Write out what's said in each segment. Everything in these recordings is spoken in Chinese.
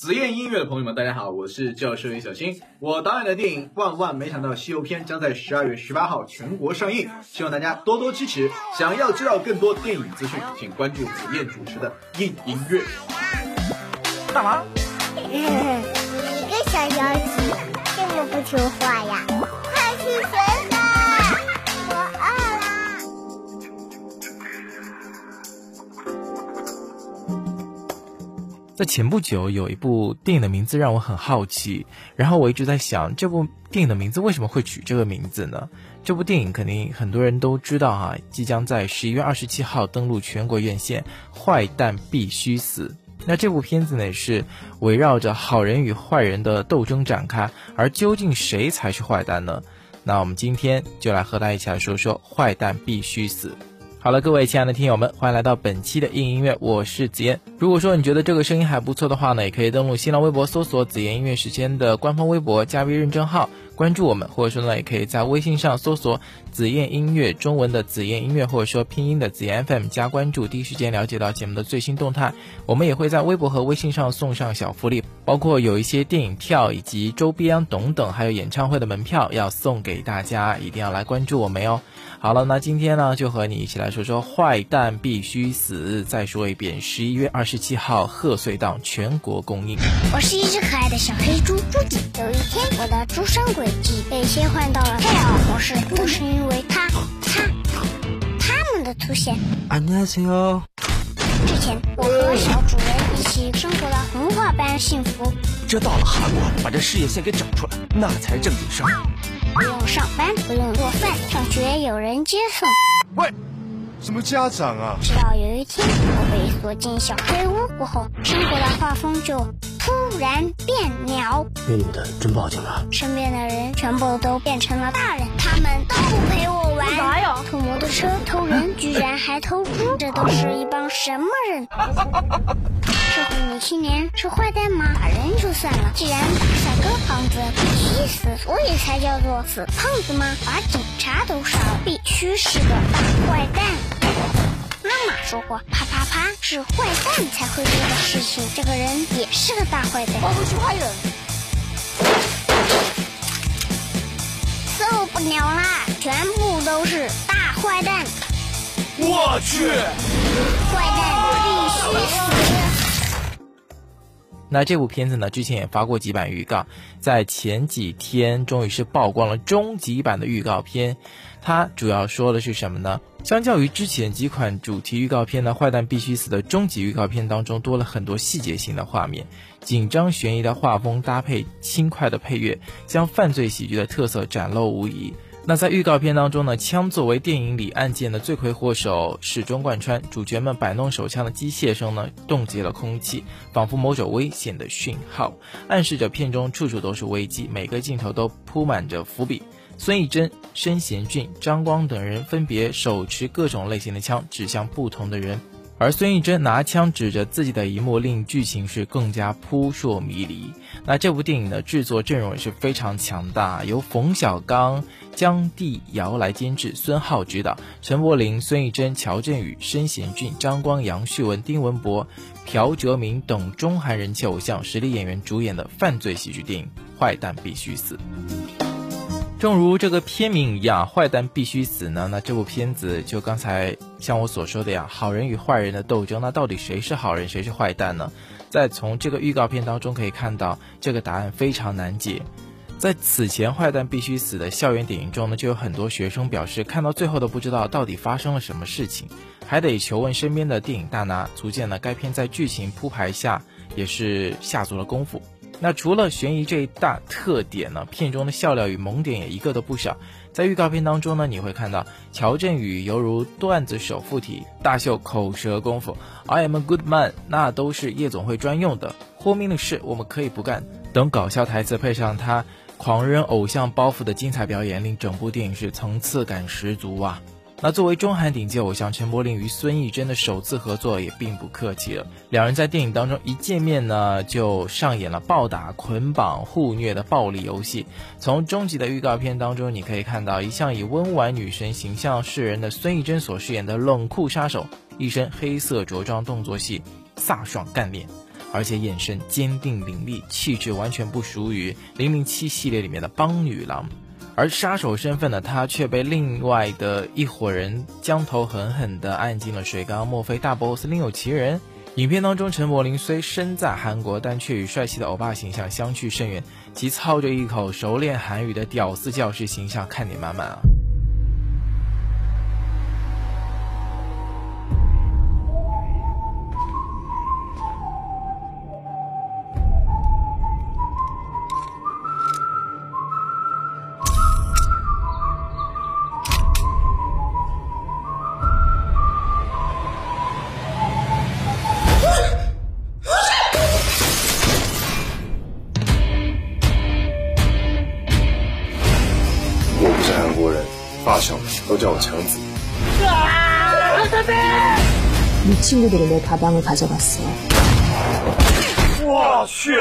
紫燕音乐的朋友们，大家好，我是教授叶小新。我导演的电影《万万没想到西游篇》将在十二月十八号全国上映，希望大家多多支持。想要知道更多电影资讯，请关注紫燕主持的硬音乐。干嘛？你个小妖精，这么不听话呀？在前不久，有一部电影的名字让我很好奇，然后我一直在想，这部电影的名字为什么会取这个名字呢？这部电影肯定很多人都知道哈，即将在十一月二十七号登陆全国院线，《坏蛋必须死》。那这部片子呢，是围绕着好人与坏人的斗争展开，而究竟谁才是坏蛋呢？那我们今天就来和大家一起来说说《坏蛋必须死》。好了，各位亲爱的听友们，欢迎来到本期的硬音乐，我是子嫣。如果说你觉得这个声音还不错的话呢，也可以登录新浪微博搜索“子嫣音乐时间”的官方微博，加微认证号。关注我们，或者说呢，也可以在微信上搜索“紫燕音乐”中文的“紫燕音乐”，或者说拼音的“紫燕 FM” 加关注，第一时间了解到节目的最新动态。我们也会在微博和微信上送上小福利，包括有一些电影票以及周边等等，还有演唱会的门票要送给大家，一定要来关注我们哟。好了，那今天呢，就和你一起来说说“坏蛋必须死”。再说一遍，十一月二十七号贺岁档全国公映。我是一只可爱的小黑猪，猪姐。有一天，我的猪生鬼。被切换到了佩尔模式，都是因为他、他、他们的出现。안녕하세 요。 之前我和小主人一起生活的童话般幸福。这到了韩国，把这事业线给整出来，那才是正经事儿。不用上班，不用做饭，上学有人接送。喂，什么家长啊？直到有一天，我被锁进小黑屋过后，生活的画风就。 突然变鸟，那女的真报警了。身边的人全部都变成了大人，他们都不陪我玩。啥呀？偷摩托车，偷人，居然还偷猪，这都是一帮什么人？社会女青年是坏蛋吗？打人就算了，既然打帅哥胖子必须死，所以才叫做死胖子吗？把警察都杀了，必须是个大坏蛋。妈妈说过，啪啪啪是坏蛋才会做的事情。这个人也是个大坏蛋，我不是坏人，受不了啦！全部都是大坏蛋！我去，坏蛋必须死！那这部片子呢，之前也发过几版预告，在前几天终于是曝光了终极版的预告片。它主要说的是什么呢？相较于之前几款主题预告片呢，《坏蛋必须死》的终极预告片当中多了很多细节性的画面，紧张悬疑的画风搭配轻快的配乐，将犯罪喜剧的特色展露无遗。那在预告片当中呢，枪作为电影里案件的罪魁祸首始终贯穿，主角们摆弄手枪的机械声呢，冻结了空气，仿佛某种危险的讯号，暗示着片中处处都是危机，每个镜头都铺满着伏笔。孙艺珍、申贤俊、张光等人分别手持各种类型的枪指向不同的人，而孙艺珍拿枪指着自己的一幕，令剧情是更加扑朔迷离。那这部电影的制作阵容也是非常强大，由冯小刚、姜帝尧来监制，孙浩执导，陈柏霖、孙艺珍、乔振宇、申贤俊、张光、杨旭文、丁文博、朴哲明等中韩人气偶像实力演员主演的犯罪喜剧电影《坏蛋必须死》。正如这个片名一样，坏蛋必须死呢。那这部片子就刚才像我所说的呀，好人与坏人的斗争，那到底谁是好人，谁是坏蛋呢？在从这个预告片当中可以看到，这个答案非常难解。在此前坏蛋必须死的校园电影中呢，就有很多学生表示，看到最后都不知道到底发生了什么事情，还得求问身边的电影大拿，足见呢该片在剧情铺排下也是下足了功夫。那除了悬疑这一大特点呢，片中的笑料与萌点也一个都不少。在预告片当中呢，你会看到乔振宇犹如段子手附体，大秀口舌功夫。I am a good man，那都是夜总会专用的。豁命的事我们可以不干等搞笑台词，配上他狂扔偶像包袱的精彩表演，令整部电影是层次感十足啊。那作为中韩顶级偶像陈柏霖与孙艺珍的首次合作也并不客气了，两人在电影当中一见面呢，就上演了暴打、捆绑、互虐的暴力游戏。从终极的预告片当中，你可以看到一向以温婉女神形象示人的孙艺珍所饰演的冷酷杀手，一身黑色着装动作戏，飒爽干练。而且眼神坚定凌厉，气质完全不属于《零零七》系列里面的邦女郎。而杀手身份的，他却被另外的一伙人将头狠狠地按进了水缸。莫非大 boss 另有其人？影片当中，陈柏霖虽身在韩国，但却与帅气的欧巴形象相去甚远，其操着一口熟练韩语的屌丝教师形象看点满满啊！都叫我强子。你친구들이내가방을가져갔어我去！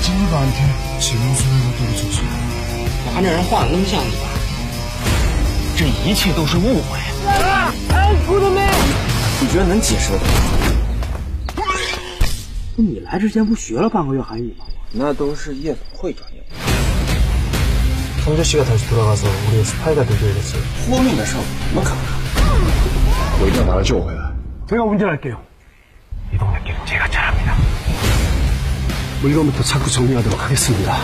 金반한테질문소리가떨어졌어把那人画的那么像你吧？这一切都是误会。你觉得能解释得了？你来之前不学了半个月韩语吗？那都是夜总会专业。 성주씨가다시돌아가서우리의스파이가되줘야겠어豁命的事怎么可能？我一定要把他救回来。제가운전할게요이동네길은제가잘합니다물건부터자꾸정리하도록하겠습니다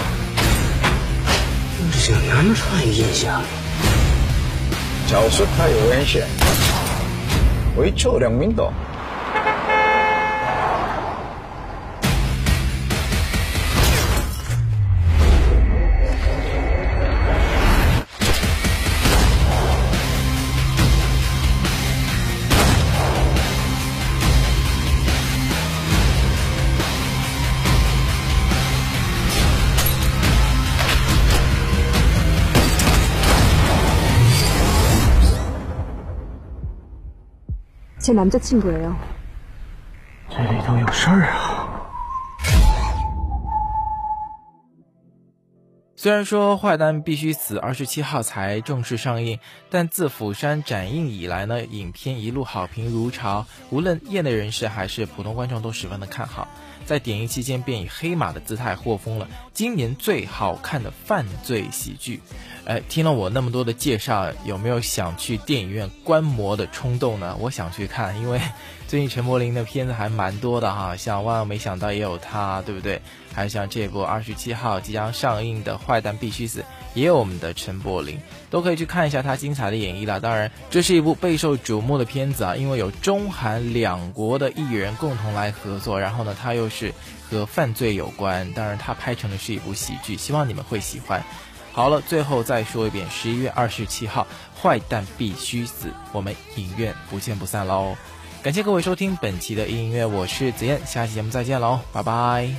这男帅印象。角色太有危险，为臭两名斗。 제남자친구예요这里头有事儿啊！虽然说《坏蛋必须死》二十七号才正式上映，但自釜山展映以来呢，影片一路好评如潮，无论业内人士还是普通观众都十分的看好。 在点映期间便以黑马的姿态获封了今年最好看的犯罪喜剧。哎，听了我那么多的介绍，有没有想去电影院观摩的冲动呢？我想去看，因为 最近陈柏霖的片子还蛮多的哈，像万万没想到也有他，对不对？还有像这部二十七号即将上映的《坏蛋必须死》，也有我们的陈柏霖，都可以去看一下他精彩的演绎了。当然，这是一部备受瞩目的片子啊，因为有中韩两国的艺人共同来合作，然后呢，他又是和犯罪有关，当然他拍成的是一部喜剧，希望你们会喜欢。好了，最后再说一遍，十一月二十七号，《坏蛋必须死》，我们影院不见不散喽！感谢各位收听本期的音乐，我是子燕，下期节目再见喽，拜拜。